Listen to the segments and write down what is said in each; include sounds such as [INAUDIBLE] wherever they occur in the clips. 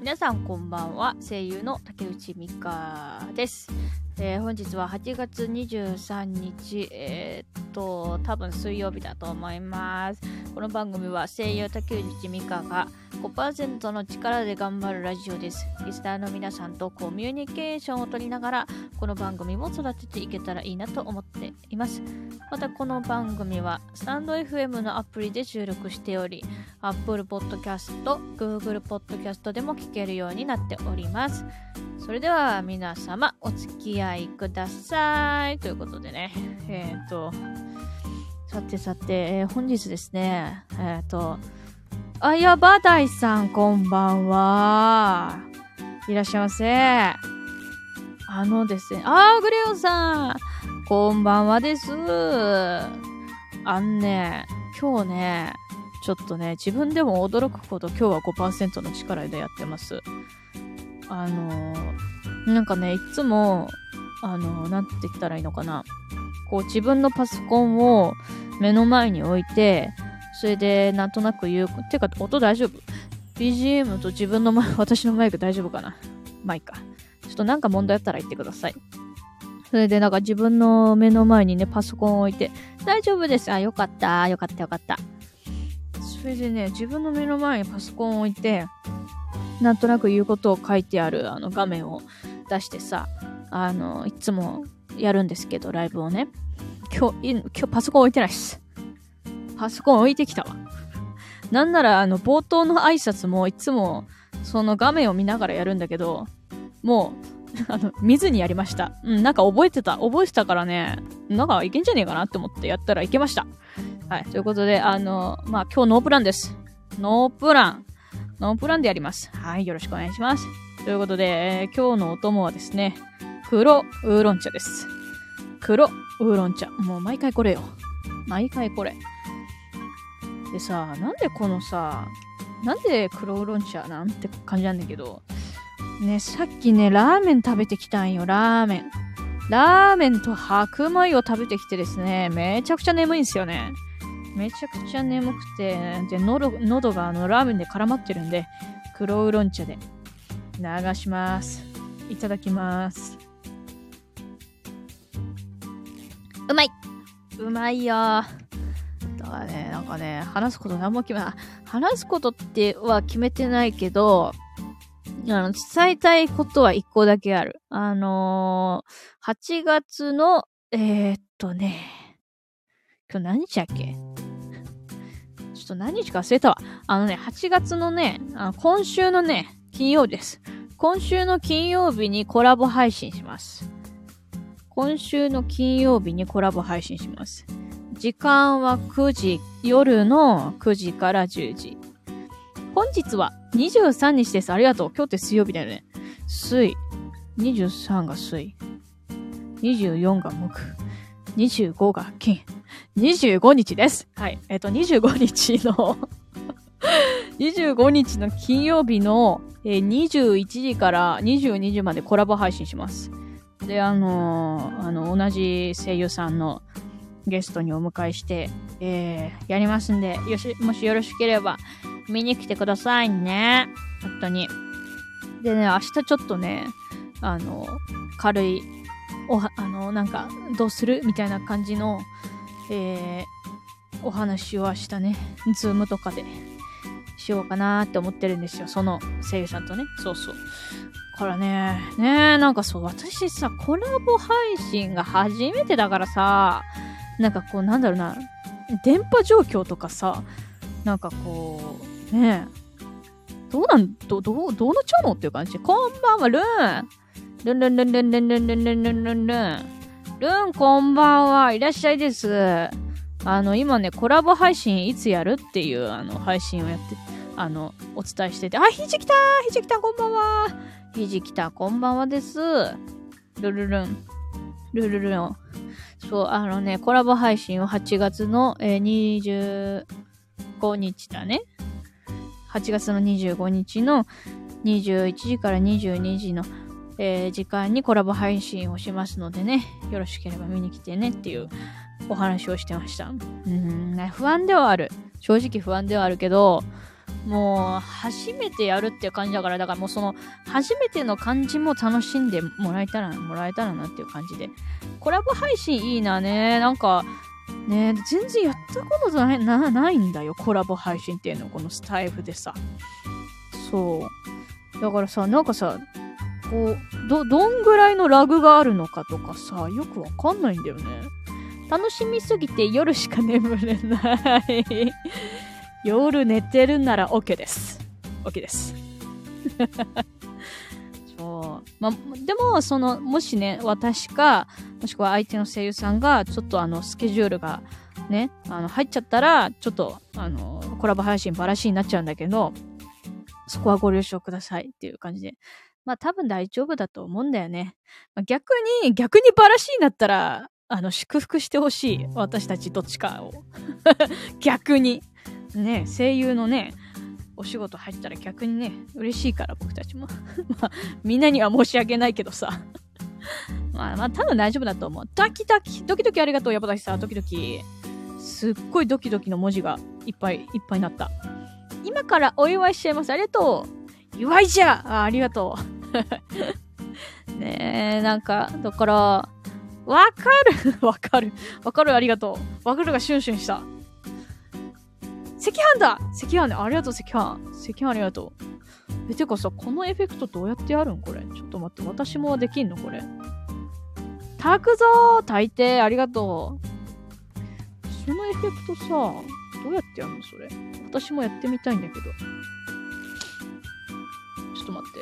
皆さんこんばんは。声優の竹内美香です、えー本日は8月23日えーっと多分水曜日だと思いますこの番組は声優竹内美香が5%の力で頑張るラジオですリスナーの皆さんとコミュニケーションを取りながらこの番組も育てていけたらいいなと思っていますまたこの番組はスタンド FM のアプリで収録しており Apple Podcast、Google Podcast でも聞けるようになっております。それでは皆様お付き合いください。ということでね、えっ、と、さてさて、えー本日ですね、えっ、と、あやばだいさんこんばんは。いらっしゃいませ。あのですね、あー、グレオさんこんばんはです。あんね、今日ね、ちょっとね、自分でも驚くほど今日は5%の力でやってます。あのーなんかね、いつも、あのーなんて言ったらいいのかな。こう自分のパソコンを目の前に置いて、それでなんとなく言う、てか音大丈夫 ?BGM と自分のマイ [LAUGHS] 私のマイク大丈夫かな？マイクか。ちょっとなんか問題あったら言ってください。それでなんか自分の目の前にね、パソコンを置いて、大丈夫です。あ、よかった。よかったよかった。それでね、自分の目の前にパソコンを置いて、なんとなく言うことを書いてあるあの画面を出してさ、あの、いつもやるんですけど、ライブをね。今日、今日パソコン置いてないっす。パソコン置いてきたわ。なんなら、あの、冒頭の挨拶もいつも、その画面を見ながらやるんだけど、もう、あの、見ずにやりました。うん、なんか覚えてた。覚えてたからね、なんかいけんじゃねえかなって思ってやったらいけました。はい。ということで、あの、まあ、今日ノープランです。ノープラン。ノープランでやります。はい。よろしくお願いします。ということで、えー今日のお供はですね、黒ウーロン茶です。黒ウーロン茶。もう毎回これよ。毎回これ。でさ、なんでこのさ、なんで黒ウーロン茶なんて感じなんだけど、ね、さっきね、ラーメン食べてきたんよ、ラーメン。ラーメンと白米を食べてきてですね、めちゃくちゃ眠いんですよね。めちゃくちゃ眠くて、で、喉、があの、ラーメンで絡まってるんで、黒ウーロン茶で流します。いただきます。うまいうまいよだからね、なんかね、話すこと何も決めない。話すことっては決めてないけど、あの、伝えたいことは一個だけある。あのー、8月の、えー、っとね、今日何日やっけ？ちょっと何日か忘れたわ。あのね、8月のね、あの今週のね、金曜日です。今週の金曜日にコラボ配信します。今週の金曜日にコラボ配信します。時間は9時、夜の9時から10時。本日は23日です。ありがとう。今日って水曜日だよね。水。23が水。24が木。25が金。25日です。はい。えっ、と、25日の [LAUGHS] 25日の金曜日の、え21時から22時までコラボ配信します。で、あのーあの、同じ声優さんのゲストにお迎えして、えーやりますんで、よし、もしよろしければ、見に来てくださいね。本当に。でね、明日ちょっとね、あの、軽い、おは、あの、なんか、どうする？みたいな感じの、えー、お話を明日ね、ズームとかでしようかなって思ってるんですよ。その声優さんとね。そうそう。からね、ねなんかそう、私さ、コラボ配信が初めてだからさ、なんかこう、なんだろうな、電波状況とかさ、なんかこう、ねどうなん、ど、どう、どうなっちゃうのっていう感じ。こんばんは、ルーン。ルンルンルンルンルンルンルンルンルンルンルン。ルン、こんばんは。いらっしゃいです。あの、今ね、コラボ配信いつやるっていう、あの、配信をやって、あの、お伝えしてて、あ、ひじきたひじきたこんばんは。ひじきたこんばんはです。ルルルン。ルルルン。そう、あのね、コラボ配信を8月の、えー25日だね。8月の25日の21時から22時の、えー時間にコラボ配信をしますのでね、よろしければ見に来てねっていうお話をしてました。うん、不安ではある。正直不安ではあるけど、もう、初めてやるっていう感じだから、だからもうその、初めての感じも楽しんでもらえたら、もらえたらなっていう感じで。コラボ配信いいなね。なんか、ね全然やったことないなないんだよ。コラボ配信っていうの、このスタイフでさ。そう。だからさ、なんかさ、こう、ど、どんぐらいのラグがあるのかとかさ、よくわかんないんだよね。楽しみすぎて夜しか眠れない夜寝てるなら OK です。OK です。[LAUGHS] そう。まあ、でも、その、もしね、私か、もしくは相手の声優さんが、ちょっとあの、スケジュールがね、あの、入っちゃったら、ちょっと、あの、コラボ配信バラシになっちゃうんだけど、そこはご了承くださいっていう感じで。まあ多分大丈夫だと思うんだよね。まあ、逆に、逆にバラシになったら、あの、祝福してほしい。私たちどっちかを。[LAUGHS] 逆に。ね、声優のね、お仕事入ったら逆にね、嬉しいから僕たちも。[LAUGHS] まあ、みんなには申し訳ないけどさ。[LAUGHS] まあまあ多分大丈夫だと思う。ドキドキ、ドキドキありがとう、山崎さん。ドキドキ。すっごいドキドキの文字がいっぱいいっぱいになった。今からお祝いしちゃいます。ありがとう。祝いじゃあありがとう。[LAUGHS] ねえ、なんか、だから、わかるわかる。わかる、ありがとう。わかるがシュンシュンした。赤飯だ赤飯ね。ありがとう、赤飯。赤飯ありがとう。え、てかさ、このエフェクトどうやってやるん？これ。ちょっと待って、私もできんの？これ。炊くぞー炊いて、ありがとう。そのエフェクトさ、どうやってやるの？それ。私もやってみたいんだけど。ちょっと待っ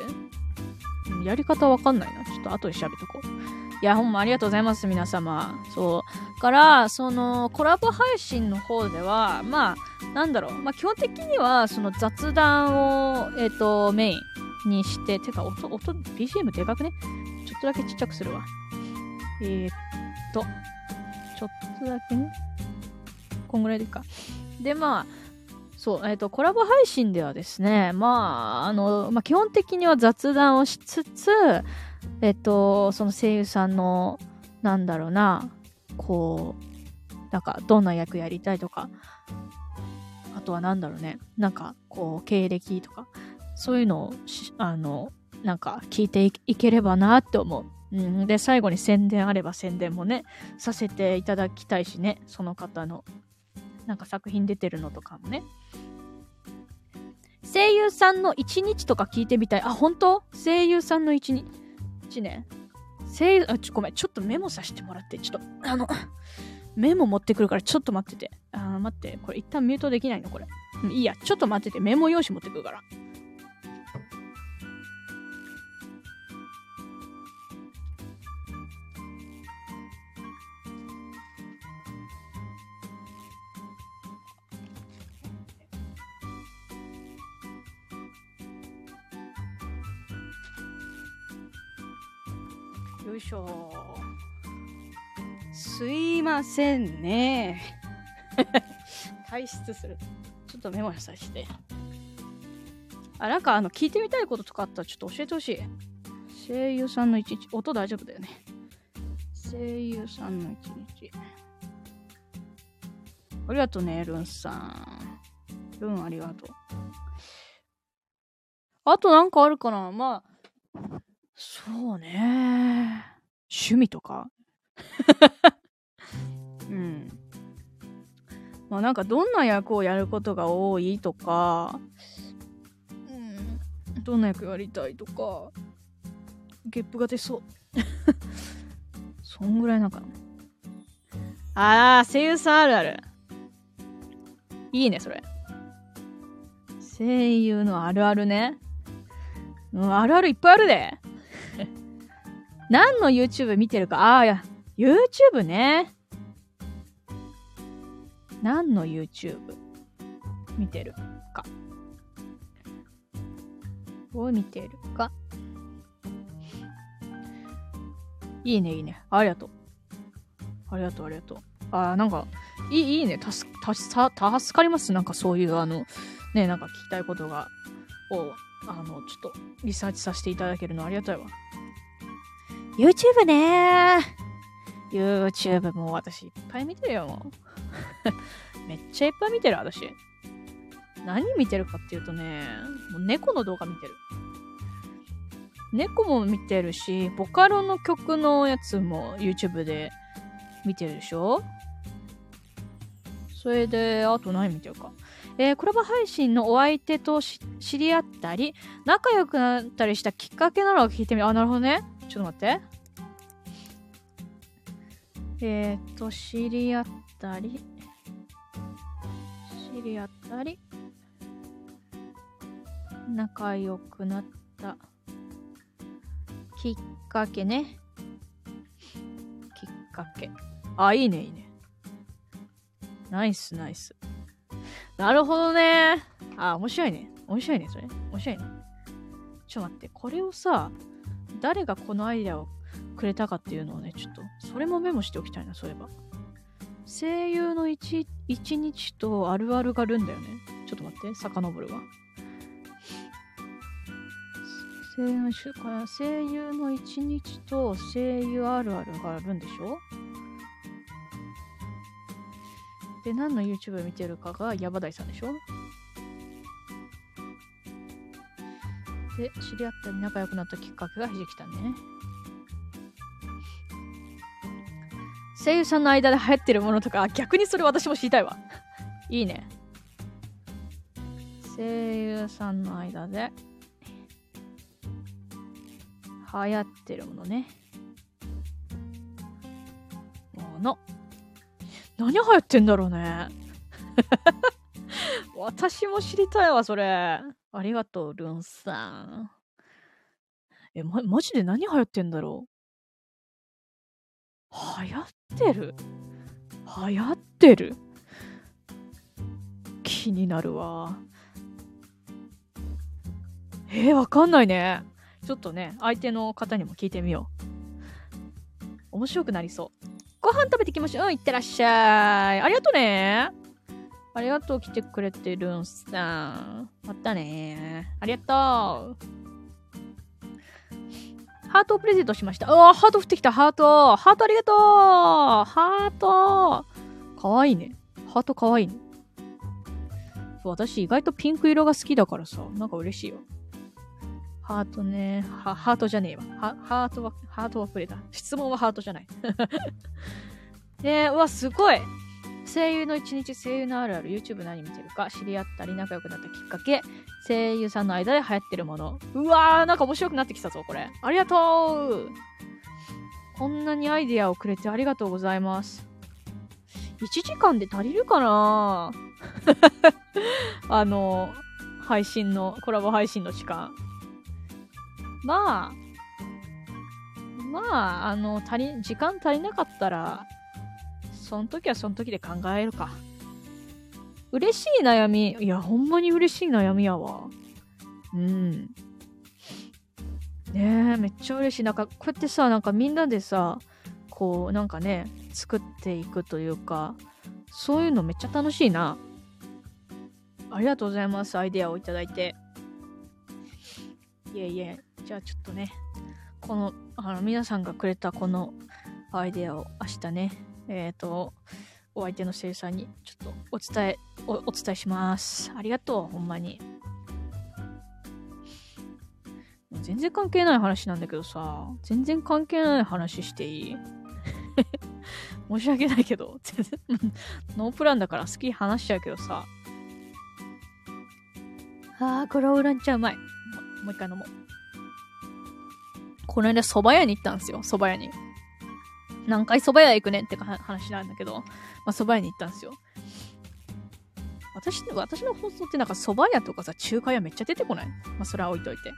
て。やり方わかんないな。ちょっと後で調べとこう。いや、ほんまありがとうございます、皆様。そう。から、その、コラボ配信の方では、まあ、なんだろう。まあ、基本的には、その雑談を、えっ、ー、と、メインにして、てか、音、音、BGM でかくね？ちょっとだけちっちゃくするわ。えー、っと、ちょっとだけね。こんぐらいでいいか。で、まあ、そう、えっ、ー、と、コラボ配信ではですね、まあ、あの、まあ、基本的には雑談をしつつ、えっ、と、その声優さんの、なんだろうな、こう、なんか、どんな役やりたいとか、あとはなんだろうね、なんか、こう、経歴とか、そういうのを、あの、なんか、聞いていければなって思う。うん、で、最後に宣伝あれば宣伝もね、させていただきたいしね、その方の、なんか作品出てるのとかもね。声優さんの1日とか聞いてみたい。あ、本当？声優さんの1日1年せい、あ、ちょ、ごめん、ちょっとメモさせてもらって、ちょっと、あの、[LAUGHS] メモ持ってくるからちょっと待ってて。あ、待って、これ一旦ミュートできないの？これ。いいや、ちょっと待ってて、メモ用紙持ってくるから。いしょ。すいませんね。[LAUGHS] 退出する。ちょっとメモさせて。あ、なんかあの、聞いてみたいこととかあったらちょっと教えてほしい。声優さんの一日。音大丈夫だよね。声優さんの一日。ありがとうね、ルンさん。ルンありがとう。あとなんかあるかなまあ、そうね。趣味とか？[LAUGHS] うん。まあなんかどんな役をやることが多いとか、うん、どんな役やりたいとか、ゲップが出そう。[LAUGHS] そんぐらいなんかな。あー、声優さんあるある。いいね、それ。声優のあるあるね。うん、あるあるいっぱいあるで。何の YouTube 見てるか。ああ、や、YouTube ね。何の YouTube 見てるか。を見てるか。いいね、いいね。ありがとう。ありがとう、ありがとう。ああ、なんか、いい、いいね。たす、たす、た、助かります。なんかそういう、あの、ね、なんか聞きたいことが、を、あの、ちょっと、リサーチさせていただけるのありがたいわ。YouTube ね YouTube もう私いっぱい見てるよ、[LAUGHS] めっちゃいっぱい見てる、私。何見てるかっていうとね、もう猫の動画見てる。猫も見てるし、ボカロの曲のやつも YouTube で見てるでしょそれで、あと何見てるか。えー、コラボ配信のお相手と知り合ったり、仲良くなったりしたきっかけなのを聞いてみる。あ、なるほどね。ちょっと待って。えっ、ー、と、知り合ったり、知り合ったり、仲良くなったきっかけね。きっかけ。あ、いいね、いいね。ナイス、ナイス。なるほどね。あ、面白いね。面白いね、それ。面白いね。ちょっと待って、これをさ、誰がこのアイデアをくれたかっていうのをね、ちょっと、それもメモしておきたいな、そういえば。声優の一日とあるあるがあるんだよね。ちょっと待って、遡るわ。声優の声優の一日と声優あるあるがあるんでしょ？で、何の YouTube 見てるかがヤバダイさんでしょ？で、知り合ったり仲良くなったきっかけがひじきたんでね。声優さんの間で流行ってるものとか、逆にそれ私も知りたいわ。[LAUGHS] いいね。声優さんの間で流行ってるものね。もの。何流行ってんだろうね。[LAUGHS] 私も知りたいわ、それ。ありがとう、ルンさん。え、ま、マジで何流行ってんだろう？流行ってる？流行ってる？気になるわ。えー、わかんないね。ちょっとね、相手の方にも聞いてみよう。面白くなりそう。ご飯食べてきましょう。うん、いってらっしゃい。ありがとうね。ありがとう、来てくれてるんさん。またね。ありがとう。ハートをプレゼントしました。うわ、ハート降ってきた、ハート。ハートありがとう。ハート。かわいいね。ハートかわいいね。私意外とピンク色が好きだからさ、なんか嬉しいよ。ハートね。は、ハートじゃねえわ。は、ハートは、ハートはプレだ。質問はハートじゃない。[LAUGHS] で、うわ、すごい声優の一日、声優のあるある、YouTube 何見てるか、知り合ったり仲良くなったきっかけ、声優さんの間で流行ってるもの。うわー、なんか面白くなってきたぞ、これ。ありがとうこんなにアイディアをくれてありがとうございます。1時間で足りるかな？[LAUGHS] あの、配信の、コラボ配信の時間。まあ、まあ、あの、足り、時間足りなかったら、その時はその時で考えるか。嬉しい悩み。いや、ほんまに嬉しい悩みやわ。うん。ねえ、めっちゃ嬉しい。なんか、こうやってさ、なんかみんなでさ、こう、なんかね、作っていくというか、そういうのめっちゃ楽しいな。ありがとうございます。アイデアをいただいて。いえいえ。じゃあちょっとね、この、あの、皆さんがくれたこのアイデアを明日ね、えっ、ー、と、お相手の生産にちょっとお伝えお、お伝えします。ありがとう、ほんまに。全然関係ない話なんだけどさ、全然関係ない話していい？[LAUGHS] 申し訳ないけど、全然ノープランだから好き話しちゃうけどさ。あー、これはウーラン茶うまい。もう一回飲もう。この間蕎麦屋に行ったんですよ、蕎麦屋に。何回蕎麦屋行くねんって話なんだけど、まあ蕎麦屋に行ったんですよ。私、私の放送ってなんか蕎麦屋とかさ、中華屋めっちゃ出てこない？まあそれは置いといて。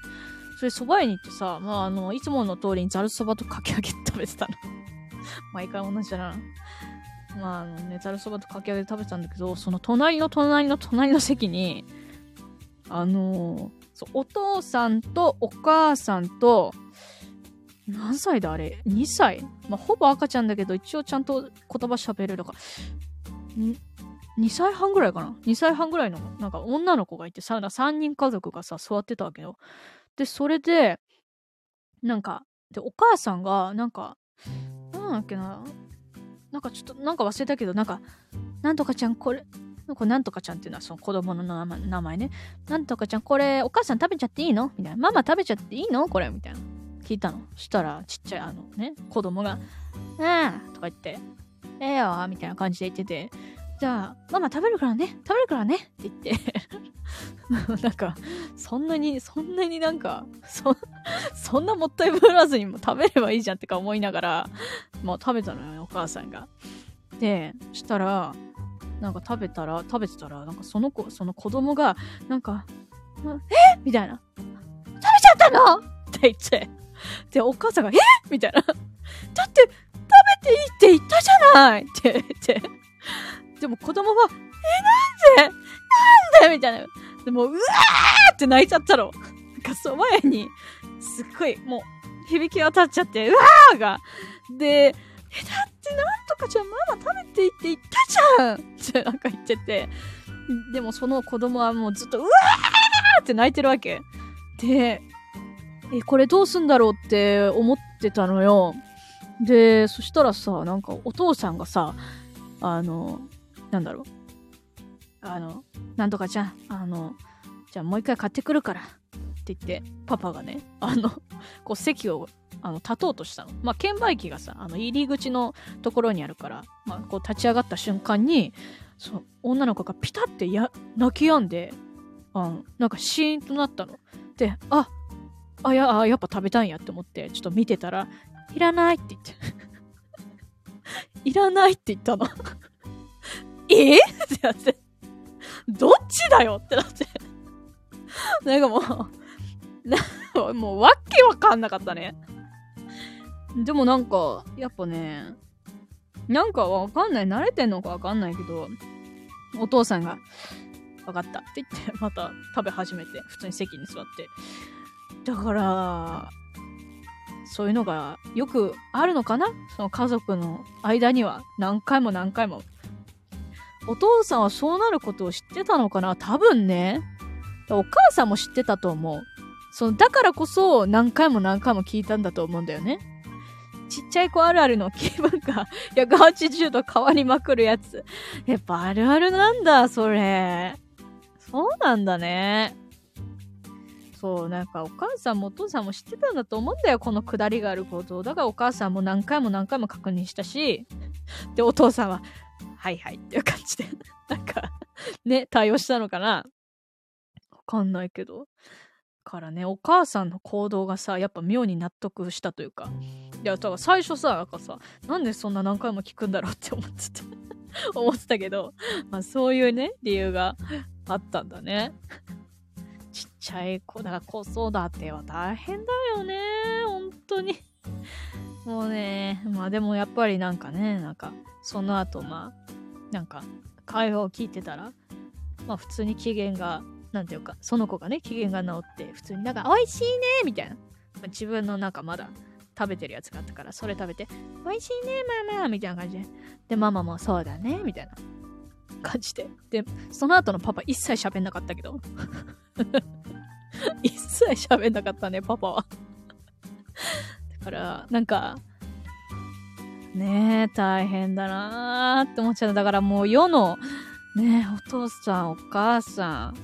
それ蕎麦屋に行ってさ、まああの、いつもの通りにざる蕎麦とかき揚げ食べてたの。[LAUGHS] 毎回同じだな。まああのね、ざる蕎麦とかき揚げ食べてたんだけど、その隣の隣の隣の席に、あのー、そお父さんとお母さんと、何歳だあれ ?2 歳まあ、ほぼ赤ちゃんだけど、一応ちゃんと言葉喋れるから。2歳半ぐらいかな ?2 歳半ぐらいの、なんか女の子がいてさ、3人家族がさ、座ってたわけよ。で、それで、なんか、で、お母さんが、なんか、なんだっけな、なんかちょっと、なんか忘れたけど、なんか、なんとかちゃん、これ、これなんとかちゃんっていうのはその子供の名前名前ね。なんとかちゃん、これお母さん食べちゃっていいの？みたいな。ママ食べちゃっていいの？これみたいな。聞いたの。したら、ちっちゃいあのね、子供が、うんとか言って、ええよみたいな感じで言ってて、じゃあ、ママ食べるからね、食べるからねって言って [LAUGHS] なんか、そんなに、そんなになんか、そ、そんなもったいぶらずにも食べればいいじゃんってか思いながら、もう食べたのよ、お母さんが。で、したら、なんか食べたら、食べてたら、なんかその子、その子供が、なんか、え？みたいな。食べちゃったの？って言って。で、お母さんが、え？みたいな。だって、食べていいって言ったじゃないって言って。でも子供は、え、なんで？なんで？みたいな。でも、うわーって泣いちゃったの。なんかその前に、すっごい、もう、響き渡っちゃって、うわーが。で、え、だってなんとかじゃママ食べていいって言ったじゃんってなんか言ってて。でもその子供はもうずっと、うわーって泣いてるわけ。で、え、これどうすんだろうって思ってたのよ。で、そしたらさ、なんかお父さんがさ、あの、なんだろう。あの、なんとかちゃん、あの、じゃあもう一回買ってくるから。って言って、パパがね、あの、[LAUGHS] こう席を、あの、立とうとしたの。まあ、券売機がさ、あの、入り口のところにあるから、まあ、こう立ち上がった瞬間に、そう、女の子がピタってや、泣き止んで、あの、なんかシーンとなったの。で、あ、あ、や、あ、やっぱ食べたいんやって思って、ちょっと見てたら、いらないって言って。[LAUGHS] いらないって言ったの [LAUGHS] え？ってなって。どっちだよ？ってなって。なんかもう、な、もうわけわかんなかったね。でもなんか、やっぱね、なんかわかんない。慣れてんのかわかんないけど、お父さんが、わかったって言って、また食べ始めて、普通に席に座って。だから、そういうのがよくあるのかな？その家族の間には何回も何回もお父さんはそうなることを知ってたのかな？多分ね。お母さんも知ってたと思う。その、だからこそ何回も何回も聞いたんだと思うんだよね。ちっちゃい子あるあるの気分が [LAUGHS] 180度変わりまくるやつ。やっぱあるあるなんだ、それ。そうなんだね。そう、なんかお母さんもお父さんも知ってたんだと思うんだよ、このくだりがあること。だからお母さんも何回も何回も確認したし、[LAUGHS] で、お父さんは、はいはいっていう感じで [LAUGHS] なんかね、対応したのかな？わかんないけど。からね、お母さんの行動がさ、やっぱ妙に納得したというか。いや、だから最初さ、なんかさ、なんでそんな何回も聞くんだろうって思ってた [LAUGHS] 思ってたけど、まあそういうね、理由があったんだね。ちっちゃい子、だから子育ては大変だよね。本当にもうね、まあでもやっぱりなんかね、なんか、その後まあ、なんか、会話を聞いてたら、まあ普通に機嫌が、なんていうか、その子がね、機嫌が治って、普通になんか、美味しいねみたいな。まあ、自分のなんかまだ食べてるやつがあったから、それ食べて、美味しいねママみたいな感じで。で、ママもそうだねみたいな感じで。で、その後のパパ一切喋んなかったけど。[LAUGHS] 一切喋んなかったね、パパはだから、なんか、ねえ、大変だなーって思っちゃった。だからもう世の、ねえお父さん、お母さん、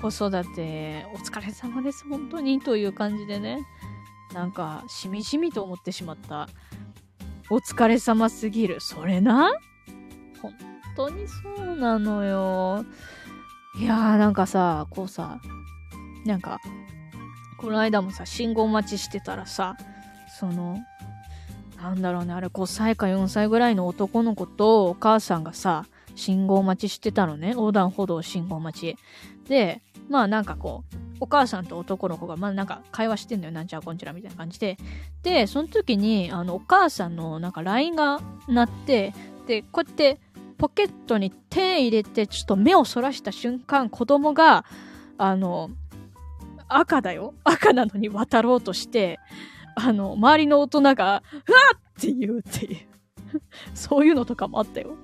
子育て、お疲れ様です、本当に、という感じでね。なんか、しみじみと思ってしまった。お疲れ様すぎる。それな？本当にそうなのよ。いやーなんかさ、こうさ、なんか、この間もさ、信号待ちしてたらさ、その、なんだろうね、あれ5歳か4歳ぐらいの男の子とお母さんがさ、信号待ちしてたのね。横断歩道信号待ち。で、まあなんかこう、お母さんと男の子が、まあなんか会話してんのよ。なんちゃらこんちゃらみたいな感じで。で、その時に、あの、お母さんのなんか LINE が鳴って、で、こうやってポケットに手入れて、ちょっと目をそらした瞬間、子供が、あの、赤だよ。赤なのに渡ろうとして、あの、周りの大人が、うわっって言うっていう。[LAUGHS] そういうのとかもあったよ。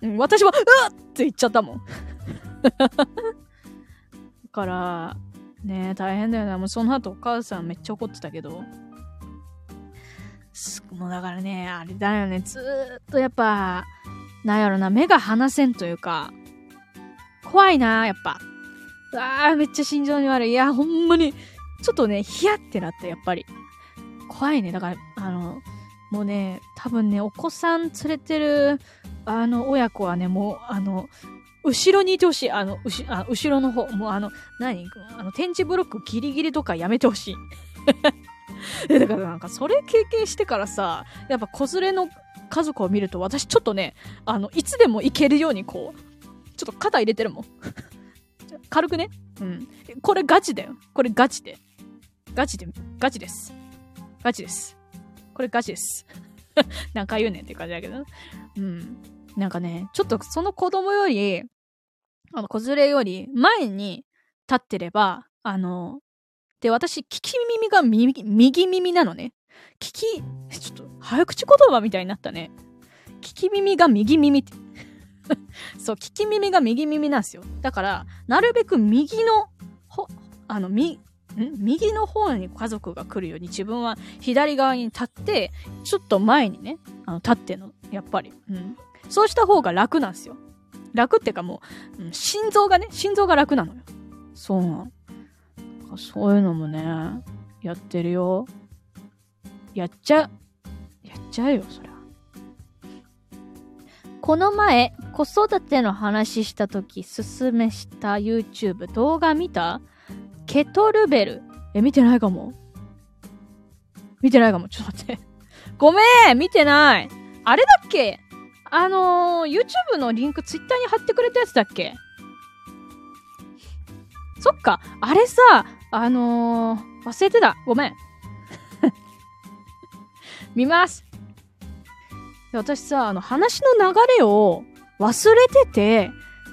うん、私は、うわっって言っちゃったもん。[LAUGHS] だから、ね大変だよね。もうその後お母さんめっちゃ怒ってたけど。もうだからね、あれだよね。ずーっとやっぱ、なんやろな、目が離せんというか、怖いな、やっぱ。うわー、めっちゃ心臓に悪い。いや、ほんまに、ちょっとね、ヒヤってなった、やっぱり。怖いね。だから、あの、もうね、多分ね、お子さん連れてる、あの、親子はね、もう、あの、後ろにいてほしい。あの、うしあ後ろの方。もうあの、何？あの、展示ブロックギリギリとかやめてほしい。[LAUGHS] だからなんか、それ経験してからさ、やっぱ子連れの家族を見ると、私ちょっとね、あの、いつでも行けるようにこう、ちょっと肩入れてるもん。[LAUGHS] 軽くね？うん。これガチだよ。これガチで。ガチで、ガチです。ガチです。これガチです。[LAUGHS] 何回言うねんって感じだけど。うん。なんかね、ちょっとその子供より、あの、子連れより前に立ってれば、あの、で、私、聞き耳が右右耳なのね。聞き、ちょっと、早口言葉みたいになったね。聞き耳が右耳って。[LAUGHS] そう、聞き耳が右耳なんですよ。だから、なるべく右の、ほ、あの、み、ん？右の方に家族が来るように自分は左側に立って、ちょっと前にね、あの、立っての。やっぱり。うん。そうした方が楽なんですよ。楽ってかもう、ん、心臓がね、心臓が楽なのよ。そうなの。そういうのもね、やってるよ。やっちゃう。やっちゃうよ、そりゃ。この前、子育ての話した時、勧めした YouTube 動画見た？ケトルベル。え、見てないかも。見てないかも。ちょっと待って。[LAUGHS] ごめん見てないあれだっけ？あのー、YouTube のリンク Twitter に貼ってくれたやつだっけ？そっか。あれさ、あのー、忘れてた。ごめん。見ます。私さ、あの、話の流れを忘れてて、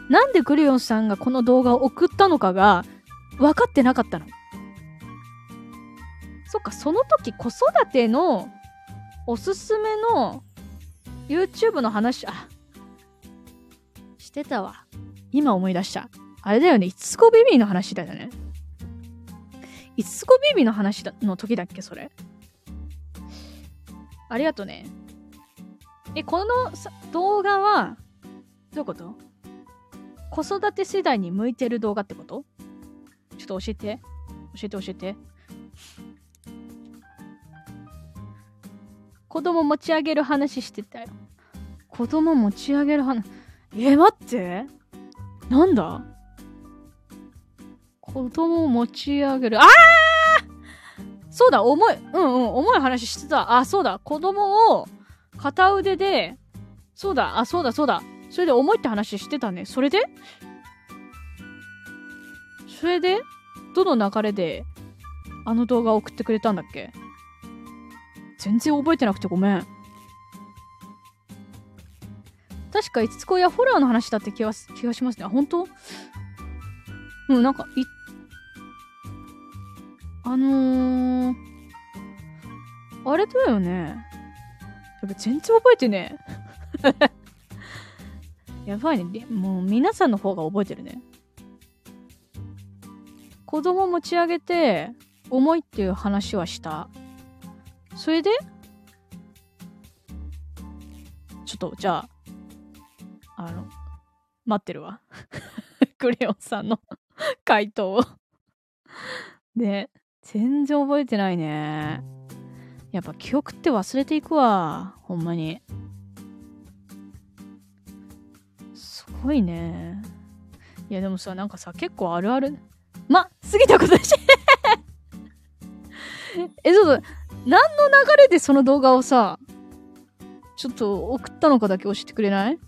なんでグリオンさんがこの動画を送ったのかが分かってなかったの。そっか、その時子育てのおすすめの YouTube の話、あ、してたわ。今思い出した。あれだよね、いつこベビーの話だよね。いつこベビーの話の時だっけ、それ。ありがとね。え、この動画は、どういうこと？子育て世代に向いてる動画ってこと？ちょっと教えて。教えて教えて。子供持ち上げる話してたよ。子供持ち上げる話。え、待ってなんだ？子供持ち上げる。ああそうだ、重い。うんうん、重い話してた。あ、そうだ、子供を片腕で、そうだ、あ、そうだ、そうだ。それで重いって話してたね。それで？それで？どの流れであの動画を送ってくれたんだっけ？全然覚えてなくてごめん。確か、いつこやホラーの話だって気が気がしますね。あ、本当？うん、なんか、い、あのー、あれだよね。やっぱ全然覚えてね [LAUGHS] やばいね。もう皆さんの方が覚えてるね。子供持ち上げて、重いっていう話はした。それでちょっと、じゃあ、あの、待ってるわ。[LAUGHS] クレヨンさんの [LAUGHS] 回答をで、全然覚えてないね。やっぱ記憶って忘れていくわ。ほんまに。すごいね。いやでもさ、なんかさ、結構あるある。ま、過ぎたことし [LAUGHS] え、ちょっと、何の流れでその動画をさ、ちょっと送ったのかだけ教えてくれない？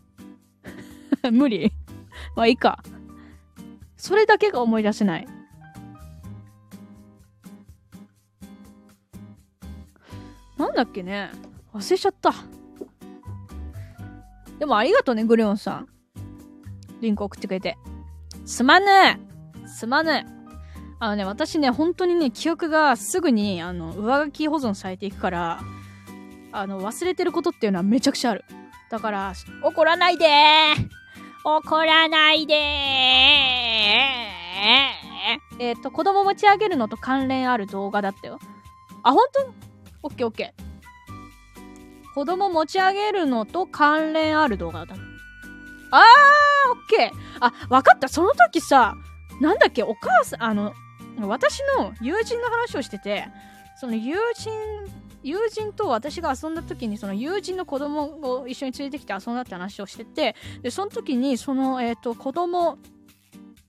[LAUGHS] 無理まあいいか。それだけが思い出せない。なんだっけね忘れちゃった。でもありがとうね、グレオンさん。リンク送ってくれて。すまぬすまぬあのね、私ね、本当にね、記憶がすぐに、あの、上書き保存されていくから、あの、忘れてることっていうのはめちゃくちゃある。だから、怒らないで怒らないでえっ、ー、と、子供持ち上げるのと関連ある動画だったよ。あ、本当？オッケーオッケー。子供持ち上げるのと関連ある動画だった。あーオッケー。あ、わかった。その時さ、なんだっけ、お母さん、あの、私の友人の話をしてて、その友人、友人と私が遊んだ時に、その友人の子供を一緒に連れてきて遊んだって話をしてて、で、その時に、その、えっ、ー、と、子供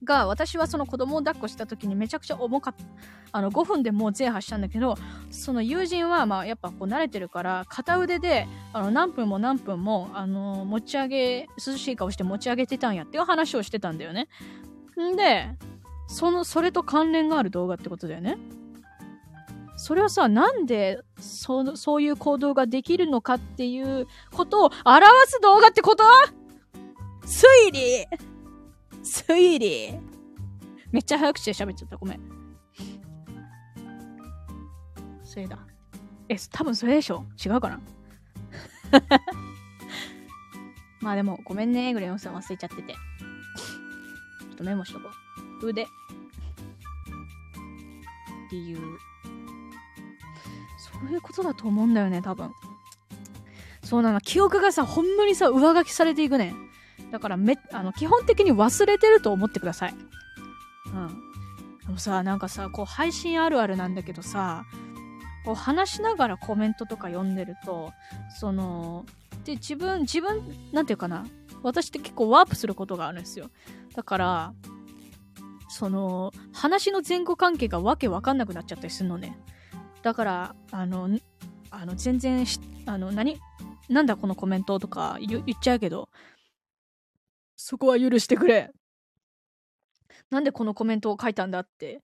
が、私はその子供を抱っこした時にめちゃくちゃ重かった。あの、5分でもう制覇したんだけど、その友人は、まあ、やっぱこう慣れてるから、片腕で、あの、何分も何分も、あの、持ち上げ、涼しい顔して持ち上げてたんやっていう話をしてたんだよね。んで、その、それと関連がある動画ってことだよね。それはさ、なんで、そ、そういう行動ができるのかっていうことを表す動画ってこと？推理推理？めっちゃ早口で喋っちゃった。ごめん。それだ。え、多分それでしょ違うかな [LAUGHS] まあでも、ごめんね、グレヨンさん忘れちゃってて。ちょっとメモしとこう。腕。っていう。そういうことだと思うんだよね、多分。そうなの。記憶がさ、ほんまにさ、上書きされていくね。だからめ、あの、基本的に忘れてると思ってください。うん。でもさ、なんかさ、こう、配信あるあるなんだけどさ、こう、話しながらコメントとか読んでると、その、で、自分、自分、なんていうかな。私って結構ワープすることがあるんですよ。だから、その、話の前後関係がわけわかんなくなっちゃったりするのね。だから、あの、あの全然あの、何なんだこのコメントとか言っちゃうけど、そこは許してくれ。なんでこのコメントを書いたんだって、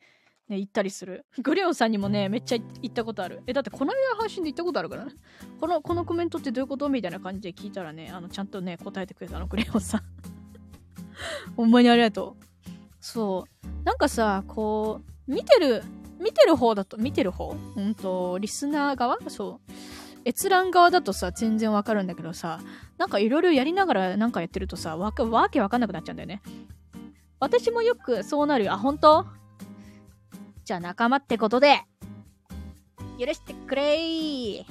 ね、言ったりする。グレオンさんにもね、めっちゃ言ったことある。え、だってこの間配信で言ったことあるからね。この、このコメントってどういうことみたいな感じで聞いたらね、あの、ちゃんとね、答えてくれたの、グレオンさん。[LAUGHS] ほんまにありがとう。そう。なんかさ、こう、見てる、見てる方だと、見てる方？うんと、リスナー側？そう。閲覧側だとさ、全然わかるんだけどさ、なんかいろいろやりながらなんかやってるとさ、わわけわかんなくなっちゃうんだよね。私もよくそうなるよ。あ、本当？じゃあ仲間ってことで、許してくれい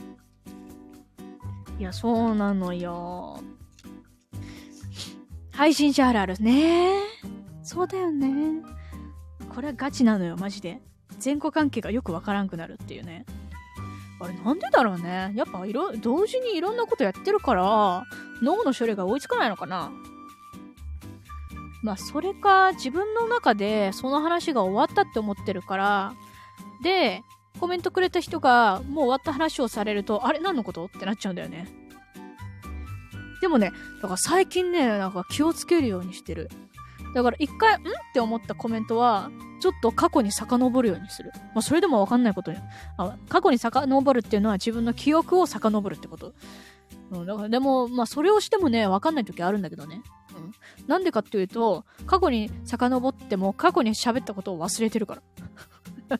や、そうなのよ。配信者あるあるね。そうだよね。これはガチなのよ、マジで。前後関係がよくわからんくなるっていうね。あれなんでだろうね。やっぱいろ、同時にいろんなことやってるから、脳の処理が追いつかないのかな。まあ、それか、自分の中でその話が終わったって思ってるから、で、コメントくれた人がもう終わった話をされると、あれ何のこと？ってなっちゃうんだよね。でもね、だから最近ね、なんか気をつけるようにしてる。だから一回、ん？って思ったコメントは、ちょっと過去に遡るようにする。まあ、それでもわかんないことに。あ過去に遡るっていうのは自分の記憶を遡るってこと。うん、だからでも、まあ、それをしてもね、わかんない時あるんだけどね。うん。なんでかっていうと、過去に遡っても、過去に喋ったことを忘れてるから。[LAUGHS]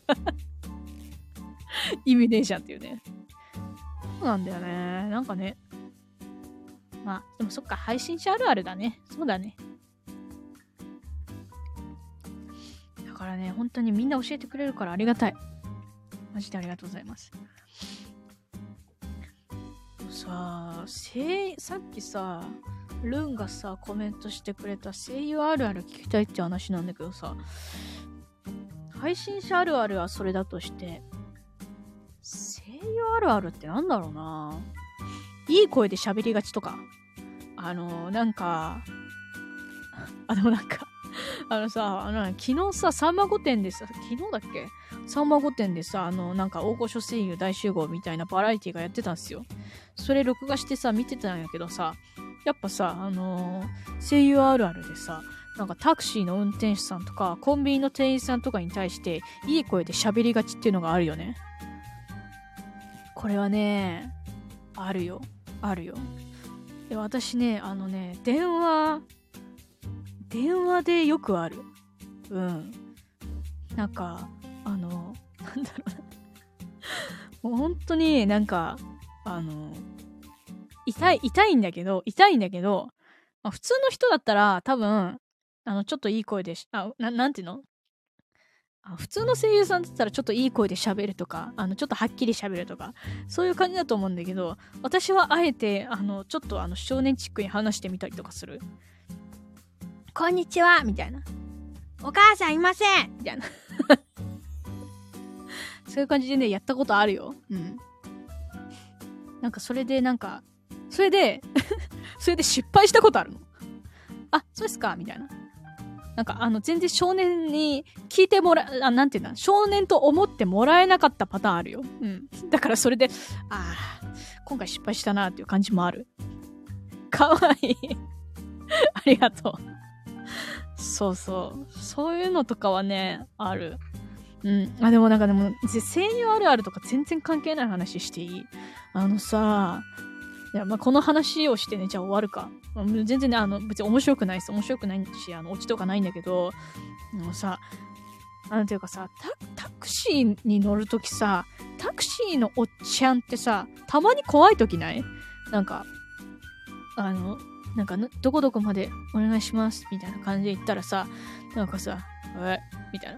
意味ねえじゃんっていうね。そうなんだよね。なんかね。まあ、でもそっか、配信者あるあるだね。そうだね。からね、本当にみんな教えてくれるからありがたい。マジでありがとうございます。さあ、さっきさ、ルンがさ、コメントしてくれた声優あるある聞きたいって話なんだけどさ、配信者あるあるはそれだとして、声優あるあるってなんだろうないい声で喋りがちとか。あの、なんか、あ、でもなんか、あのさ、あの、昨日さ、さんま御殿でさ、昨日だっけ？さんま御殿でさ、あの、なんか大御所声優大集合みたいなバラエティがやってたんすよ。それ録画してさ、見てたんやけどさ、やっぱさ、あのー、声優あるあるでさ、なんかタクシーの運転手さんとか、コンビニの店員さんとかに対して、いい声で喋りがちっていうのがあるよね。これはね、あるよ。あるよ。で私ね、あのね、電話電話でよくある。うん。なんか、あの、なんだろうな。もう本当になんか、あの、痛い、痛いんだけど、痛いんだけど、まあ、普通の人だったら多分、あの、ちょっといい声でし、あ、ななんていうの？あ普通の声優さんだったらちょっといい声で喋るとか、あの、ちょっとはっきり喋るとか、そういう感じだと思うんだけど、私はあえて、あの、ちょっとあの、少年チックに話してみたりとかする。こんにちはみたいな。お母さんいませんみたいな。[LAUGHS] そういう感じでね、やったことあるよ。うん。なんかそれでなんか、それで [LAUGHS] それで失敗したことあるの。あ、そうですかみたいな。なんかあの、全然少年に聞いてもら、あ、なんていうんだ、少年と思ってもらえなかったパターンあるよ。うん。だからそれで、ああ、今回失敗したなっていう感じもある。かわいい [LAUGHS] ありがとう。そうそう。そういうのとかはね、ある。うん。あ、でもなんかでも、声優あるあるとか全然関係ない話していい？あのさ、いや、まあ、この話をしてね、じゃあ終わるか。全然ね、あの、別に面白くないです。面白くないし、あの、オチとかないんだけど、もうさ、なんていうかさ、タクシーに乗るときさ、タクシーのおっちゃんってさ、たまに怖いときない？なんか、あの、なんか、どこどこまでお願いします、みたいな感じで言ったらさ、なんかさ、え？みたい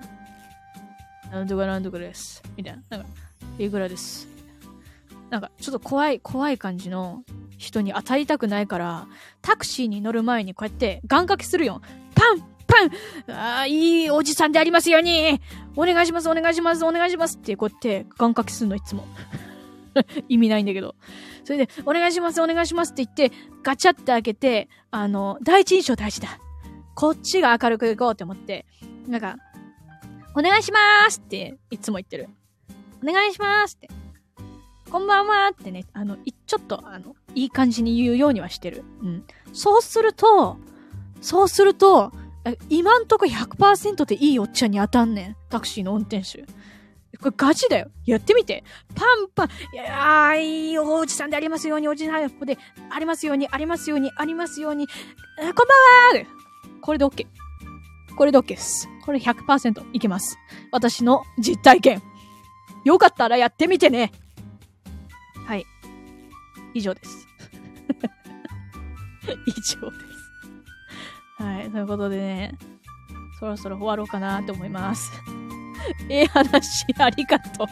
な。なんとかなんとかです。みたいな。なんか、いくらです。なんかちょっと怖い、怖い感じの人に当たりたくないから、タクシーに乗る前にこうやって願掛けするよ。パンパンああ、いいおじさんでありますようにお願いします、お願いします、お願いしますってこうやって願掛けするの、いつも。[LAUGHS] 意味ないんだけど。それで、お願いします、お願いしますって言って、ガチャって開けて、あの、第一印象大事だ。こっちが明るくいこうって思って、なんか、お願いしますっていつも言ってる。お願いしますって。こんばんはってね、あの、ちょっと、あの、いい感じに言うようにはしてる。うん。そうすると、そうすると、今んとこ100%でいいおっちゃんに当たんねん。タクシーの運転手。これガチだよ。やってみて。パンパン。いやー、いいおじさんでありますように、おじさんここで、ありますように、ありますように、ありますように。こんばんはこれで OK。これで OK です。これ100%いけます。私の実体験。よかったらやってみてね。はい。以上です。[LAUGHS] 以上です。はい。ということでね、そろそろ終わろうかなって思います。ええ話、ありがとう。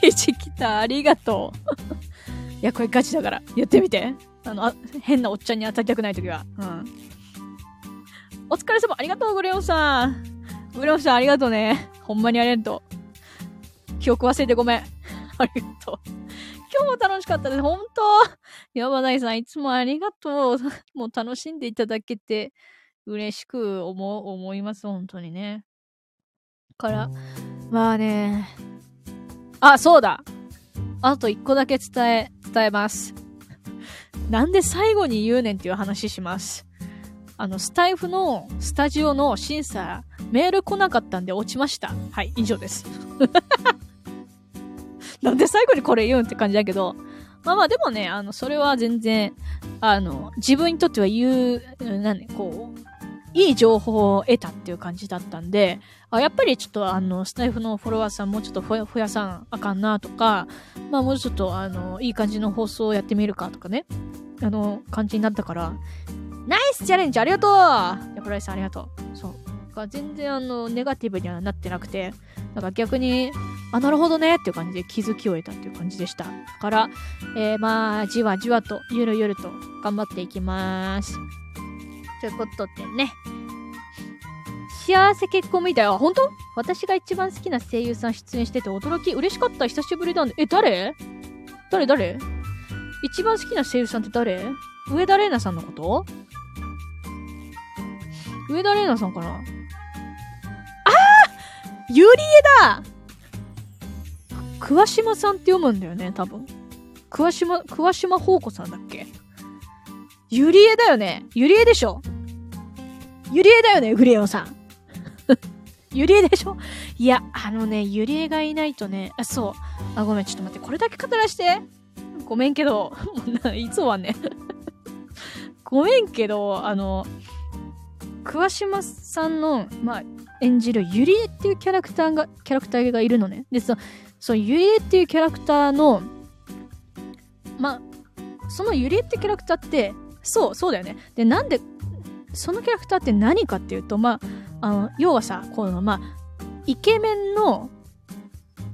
ひじきた、ありがとう。いや、これガチだから、やってみて。あの、あ変なおっちゃんに当たりたくないときは。うん。お疲れ様、ありがとう、グレオンさん。グレオンさん、ありがとうね。ほんまにありがとう。記憶忘れてごめん。ありがとう。今日も楽しかったです。本当山田さん、いつもありがとう。もう楽しんでいただけて、嬉しく思、思います。本当にね。から、まあね。あ、そうだあと一個だけ伝え、伝えます。[LAUGHS] なんで最後に言うねんっていう話します。あの、スタイフのスタジオの審査、メール来なかったんで落ちました。はい、以上です。[LAUGHS] なんで最後にこれ言うんって感じだけど、まあまあでもね、あの、それは全然、あの、自分にとっては言う、なんね、こう、いい情報を得たっていう感じだったんで、あやっぱりちょっとあの、スタイフのフォロワーさんもうちょっと増やさんあかんなとか、まあもうちょっとあの、いい感じの放送をやってみるかとかね、あの、感じになったから、ナイスチャレンジありがとうヤプライさんありがとう。そう。全然あの、ネガティブにはなってなくて、なんか逆に、あ、なるほどねっていう感じで気づきを得たっていう感じでした。だから、えー、まあ、じわじわと、ゆるゆると頑張っていきます。ということでね。幸せ結婚みたい。あ、本当？私が一番好きな声優さん出演してて驚き、嬉しかった。久しぶりなんで。え、誰？誰？誰？一番好きな声優さんって誰？上田玲奈さんのこと？上田玲奈さんかな？ゆりえだ桑島さんって読むんだよね、多分。桑島、桑島宝子さんだっけ？ゆりえだよね。ゆりえでしょゆりえだよね、グレオンさん。ゆりえでしょいや、あのね、ゆりえがいないとね、あ、そう。あ、ごめん、ちょっと待って、これだけ語らして。ごめんけど、[LAUGHS] いつもはね [LAUGHS] ごめんけど、あの、桑島さんの、まあ、演じるゆりえっていうキャラクターが、キャラクターがいるのね。で、そそのゆりえっていうキャラクターの、まそのゆりえってキャラクターって、そう、そうだよね。で、なんで、そのキャラクターって何かっていうと、まあ、あの、要はさ、この、まあ、イケメンの、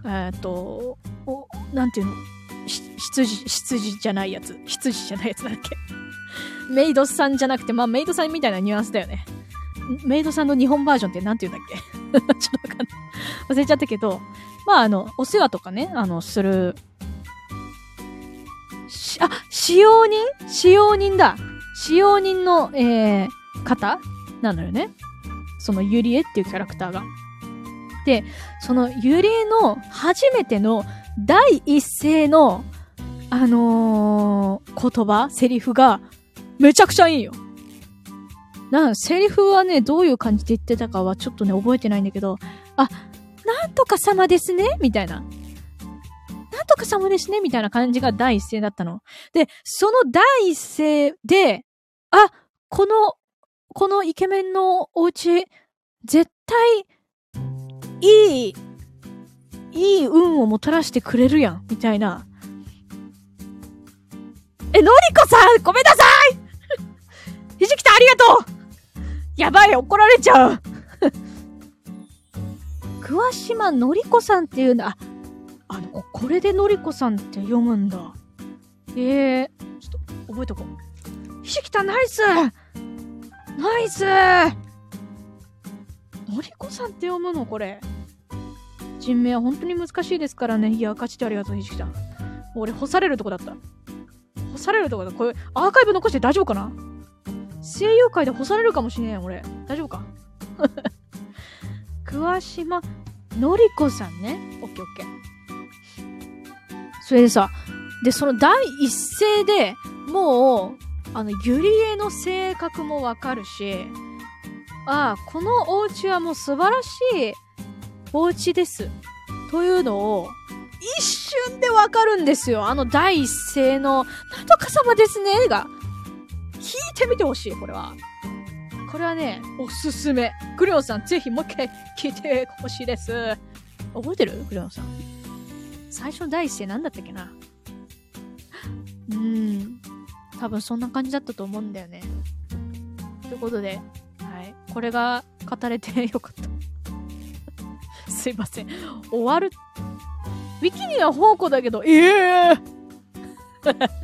えっ、ー、と、お、なんていうの、羊、羊じゃないやつ。羊じゃないやつだっけ？[LAUGHS] メイドさんじゃなくて、まあ、メイドさんみたいなニュアンスだよね。メイドさんの日本バージョンって何て言うんだっけ？[LAUGHS] ちょっとわかんない。忘れちゃったけど、まあ、あの、お世話とかね、あの、する、あ、使用人？使用人だ。使用人の、えー、方？なのよね。そのユリエっていうキャラクターが。で、そのユリエの初めての第一声の、あのー、言葉、セリフがめちゃくちゃいいよ。な、セリフはね、どういう感じで言ってたかはちょっとね、覚えてないんだけど、あ、なんとか様ですね？みたいな。んとか様ですねみたいな感じが第一声だったの。で、その第一声で、あ、この、このイケメンのお家、絶対、いい、いい運をもたらしてくれるやん、みたいな。え、のりこさんごめんなさい [LAUGHS] ひじきたありがとうやばい怒られちゃう [LAUGHS] 桑島のりこさんっていうんだ。これでのりこさんって読むんだ。ええー、ちょっと覚えとこう。ひじきたナイスナイスのりこさんって読むのこれ。人名は本当に難しいですからね。いや、勝ちてありがとう、ひじきたん。俺、干されるとこだった。干されるとこだ。これ、アーカイブ残して大丈夫かな？声優界で干されるかもしれん、俺。大丈夫か？[LAUGHS] [LAUGHS] 桑島のりこさんね。オッケーオッケー。それでさ、で、その第一声でもう、あの、ゆりえの性格もわかるし、ああ、このお家はもう素晴らしいお家です。というのを、一瞬でわかるんですよ。あの第一声の、なんとか様ですね、が。聞いてみてほしい、これは。これはね、おすすめ。クレヨンさん、ぜひもう一回聞いてほしいです。覚えてる？クレヨンさん。最初の第一声なんだったっけな？うん。多分そんな感じだったと思うんだよね。ということで、はい。これが語れてよかった。[LAUGHS] すいません。終わる。ウィキには宝庫だけど、ええー [LAUGHS]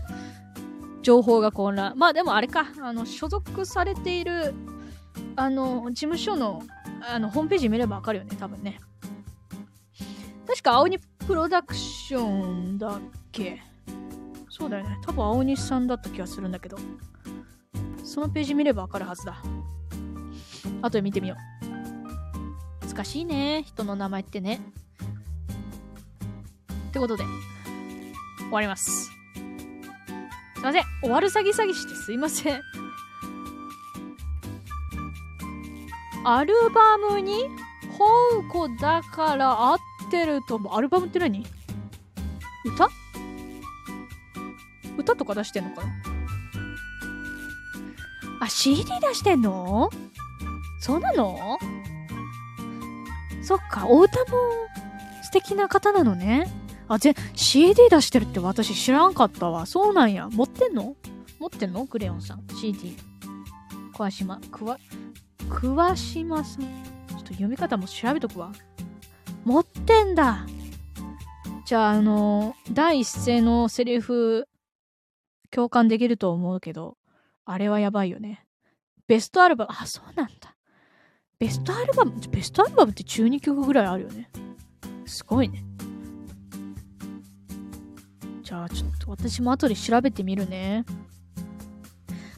情報が混乱。まあでもあれか、あの、所属されている、あの、事務所の、あの、ホームページ見ればわかるよね、多分ね。確か、青鬼プロダクションだっけ？そうだよね。多分、青鬼さんだった気がするんだけど。そのページ見ればわかるはずだ。後で見てみよう。難しいね。人の名前ってね。ってことで、終わります。すいません。終わる詐欺詐欺してすいません。アルバムに本子だから合ってると思う。アルバムって何？歌？歌とか出してんのかな？あ、CD 出してんの？そうなの？そっか、お歌も素敵な方なのね。あ、ぜ、CD 出してるって私知らんかったわ。そうなんや。持ってんの？持ってんの？クレヨンさん。CD。桑島、くわ、桑島さん。ちょっと読み方も調べとくわ。持ってんだ。じゃあ、あの、第一声のセリフ、共感できると思うけど、あれはやばいよね。ベストアルバム、あ、そうなんだ。ベストアルバム、ベストアルバムって12曲ぐらいあるよね。すごいね。じゃあちょっと私も後で調べてみるね。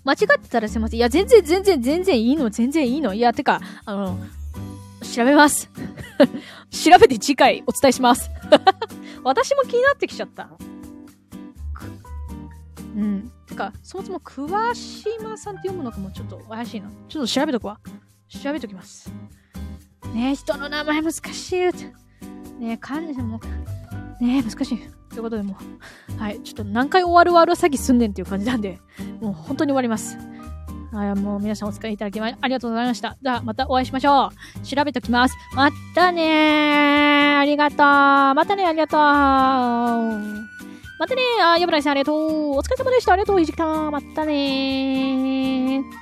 間違ってたらすいません。いや、全然全然全然いいの、全然いいの。いや、てか、あの、調べます。[LAUGHS] 調べて次回お伝えします。[LAUGHS] 私も気になってきちゃった。うん。てか、そもそも桑島さんって読むのかもちょっと怪しいな。ちょっと調べとくわ。調べときます。ねえ、人の名前難しい。ねえ、漢字も、ねえ、難しい。ということでもう、はい、ちょっと何回終わる終わる詐欺すんねんっていう感じなんで、もう本当に終わります。ああ、もう皆さんお疲れいただきまありがとうございました。じゃあまたお会いしましょう。調べときます。またねー。ありがとう。またねありがとう。またねーあ、やぶらいさんありがとう。お疲れ様でした。ありがとう、ひじきたまたねー。